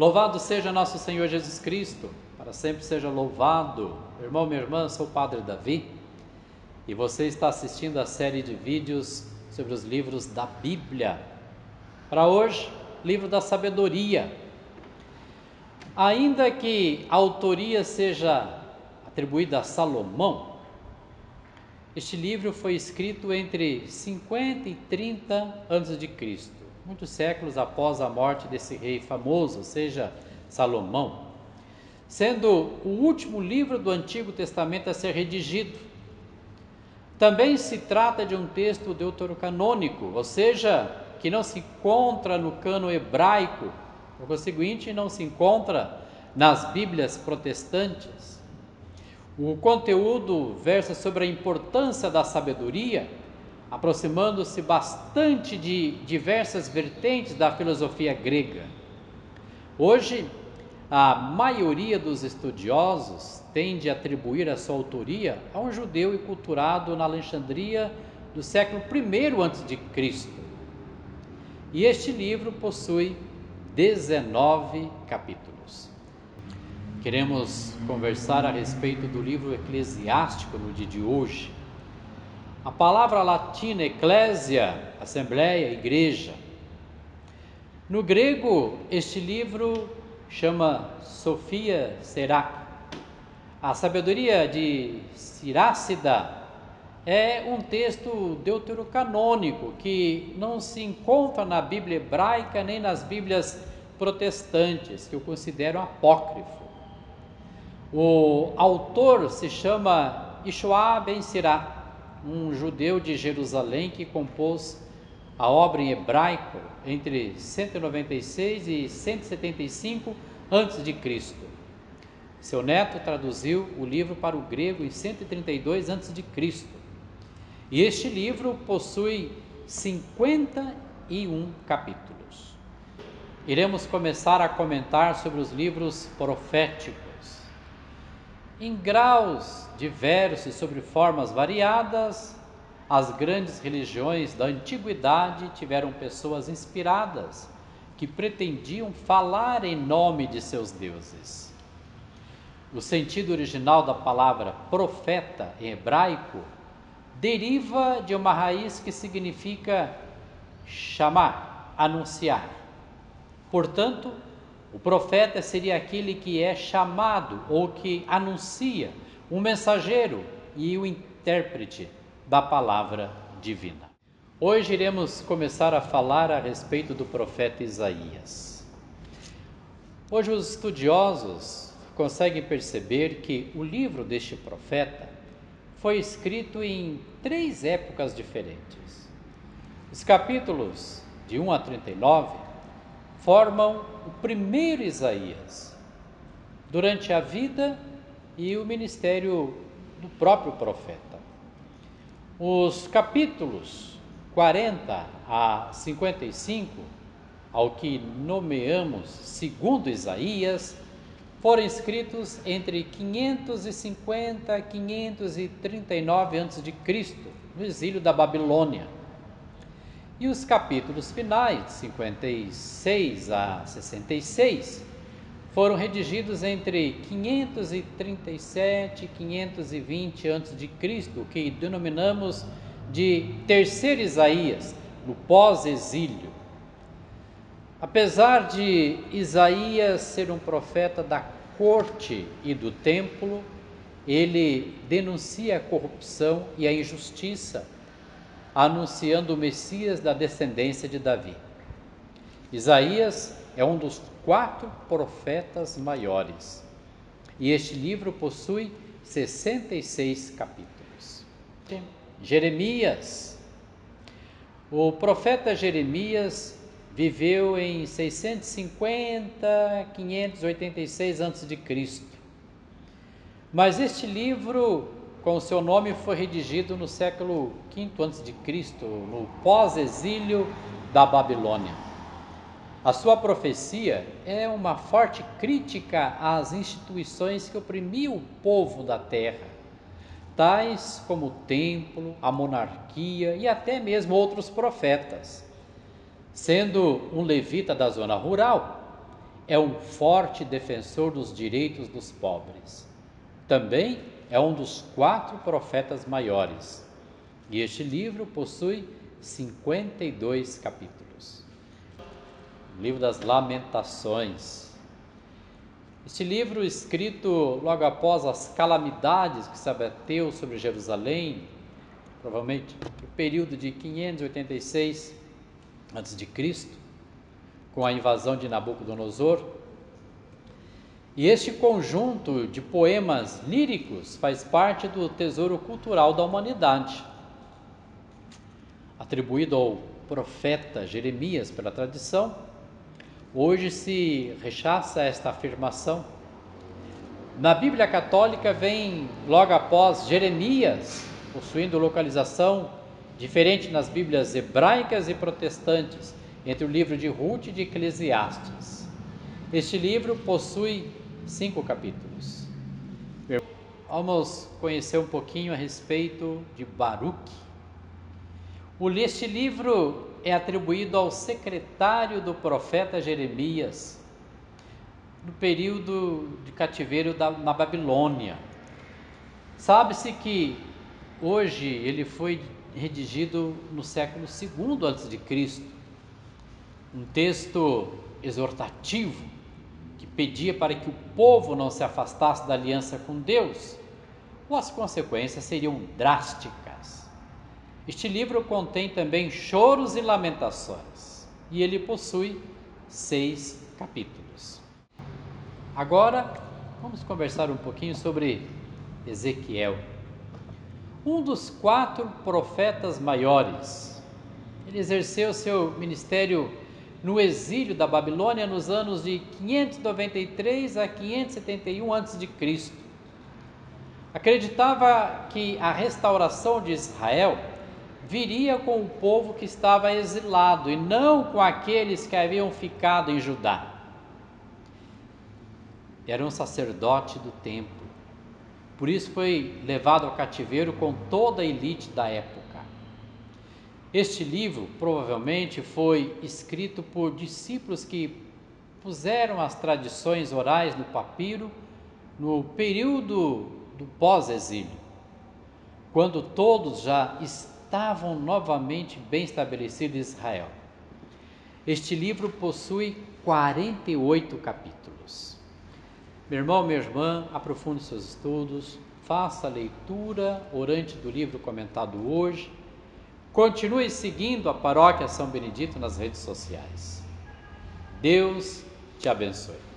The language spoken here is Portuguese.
Louvado seja nosso Senhor Jesus Cristo, para sempre seja louvado. Irmão, minha irmã, sou o Padre Davi e você está assistindo a série de vídeos sobre os livros da Bíblia. Para hoje, livro da sabedoria. Ainda que a autoria seja atribuída a Salomão, este livro foi escrito entre 50 e 30 antes de Cristo muitos séculos após a morte desse rei famoso, ou seja, Salomão, sendo o último livro do Antigo Testamento a ser redigido. Também se trata de um texto deuterocanônico, ou seja, que não se encontra no cano hebraico, por conseguinte, não se encontra nas Bíblias protestantes. O conteúdo versa sobre a importância da sabedoria aproximando-se bastante de diversas vertentes da filosofia grega. Hoje, a maioria dos estudiosos tende a atribuir a sua autoria a um judeu enculturado na Alexandria do século I a.C. E este livro possui 19 capítulos. Queremos conversar a respeito do livro eclesiástico no dia de hoje. A palavra latina eclésia, assembleia, igreja. No grego, este livro chama Sofia Serac. A sabedoria de Sirácida é um texto deuterocanônico que não se encontra na Bíblia hebraica nem nas Bíblias protestantes, que eu considero apócrifo. O autor se chama Ishua ben Sirá um judeu de Jerusalém que compôs a obra em hebraico entre 196 e 175 a.C. Seu neto traduziu o livro para o grego em 132 a.C. E este livro possui 51 capítulos. Iremos começar a comentar sobre os livros proféticos em graus diversos sobre formas variadas, as grandes religiões da antiguidade tiveram pessoas inspiradas que pretendiam falar em nome de seus deuses. O sentido original da palavra profeta em hebraico deriva de uma raiz que significa chamar, anunciar. Portanto, o profeta seria aquele que é chamado ou que anuncia, um mensageiro e o intérprete da palavra divina. Hoje iremos começar a falar a respeito do profeta Isaías. Hoje os estudiosos conseguem perceber que o livro deste profeta foi escrito em três épocas diferentes. Os capítulos de 1 a 39 formam o primeiro Isaías, durante a vida e o ministério do próprio profeta. Os capítulos 40 a 55, ao que nomeamos segundo Isaías, foram escritos entre 550 e 539 a.C., no exílio da Babilônia e os capítulos finais, de 56 a 66, foram redigidos entre 537 e 520 a.C., que denominamos de Terceiro Isaías, no pós-exílio. Apesar de Isaías ser um profeta da corte e do templo, ele denuncia a corrupção e a injustiça anunciando o Messias da descendência de Davi. Isaías é um dos quatro profetas maiores e este livro possui 66 capítulos. Jeremias. O profeta Jeremias viveu em 650, 586 a.C. Mas este livro com o seu nome foi redigido no século V a.C., no pós-exílio da Babilônia. A sua profecia é uma forte crítica às instituições que oprimiam o povo da terra, tais como o templo, a monarquia e até mesmo outros profetas. Sendo um levita da zona rural, é um forte defensor dos direitos dos pobres. Também é um dos quatro profetas maiores. E este livro possui 52 capítulos. O livro das Lamentações. Este livro, escrito logo após as calamidades que se abateu sobre Jerusalém, provavelmente no período de 586 a.C., com a invasão de Nabucodonosor. E este conjunto de poemas líricos faz parte do tesouro cultural da humanidade, atribuído ao profeta Jeremias pela tradição. Hoje se rechaça esta afirmação. Na Bíblia Católica vem logo após Jeremias, possuindo localização diferente nas Bíblias hebraicas e protestantes, entre o livro de Ruth e de Eclesiastes. Este livro possui cinco capítulos. Vamos conhecer um pouquinho a respeito de Baruch. Este livro é atribuído ao secretário do profeta Jeremias, no período de cativeiro da, na Babilônia. Sabe-se que hoje ele foi redigido no século II a.C um texto exortativo que pedia para que o povo não se afastasse da aliança com Deus, as consequências seriam drásticas. Este livro contém também choros e lamentações, e ele possui seis capítulos. Agora, vamos conversar um pouquinho sobre Ezequiel, um dos quatro profetas maiores. Ele exerceu seu ministério no exílio da Babilônia nos anos de 593 a 571 a.C. Acreditava que a restauração de Israel viria com o povo que estava exilado e não com aqueles que haviam ficado em Judá. Era um sacerdote do templo, por isso foi levado ao cativeiro com toda a elite da época. Este livro provavelmente foi escrito por discípulos que puseram as tradições orais no papiro no período do pós-exílio, quando todos já estavam novamente bem estabelecidos em Israel. Este livro possui 48 capítulos. Meu irmão, minha irmã, aprofunde seus estudos, faça a leitura orante do livro comentado hoje Continue seguindo a Paróquia São Benedito nas redes sociais. Deus te abençoe.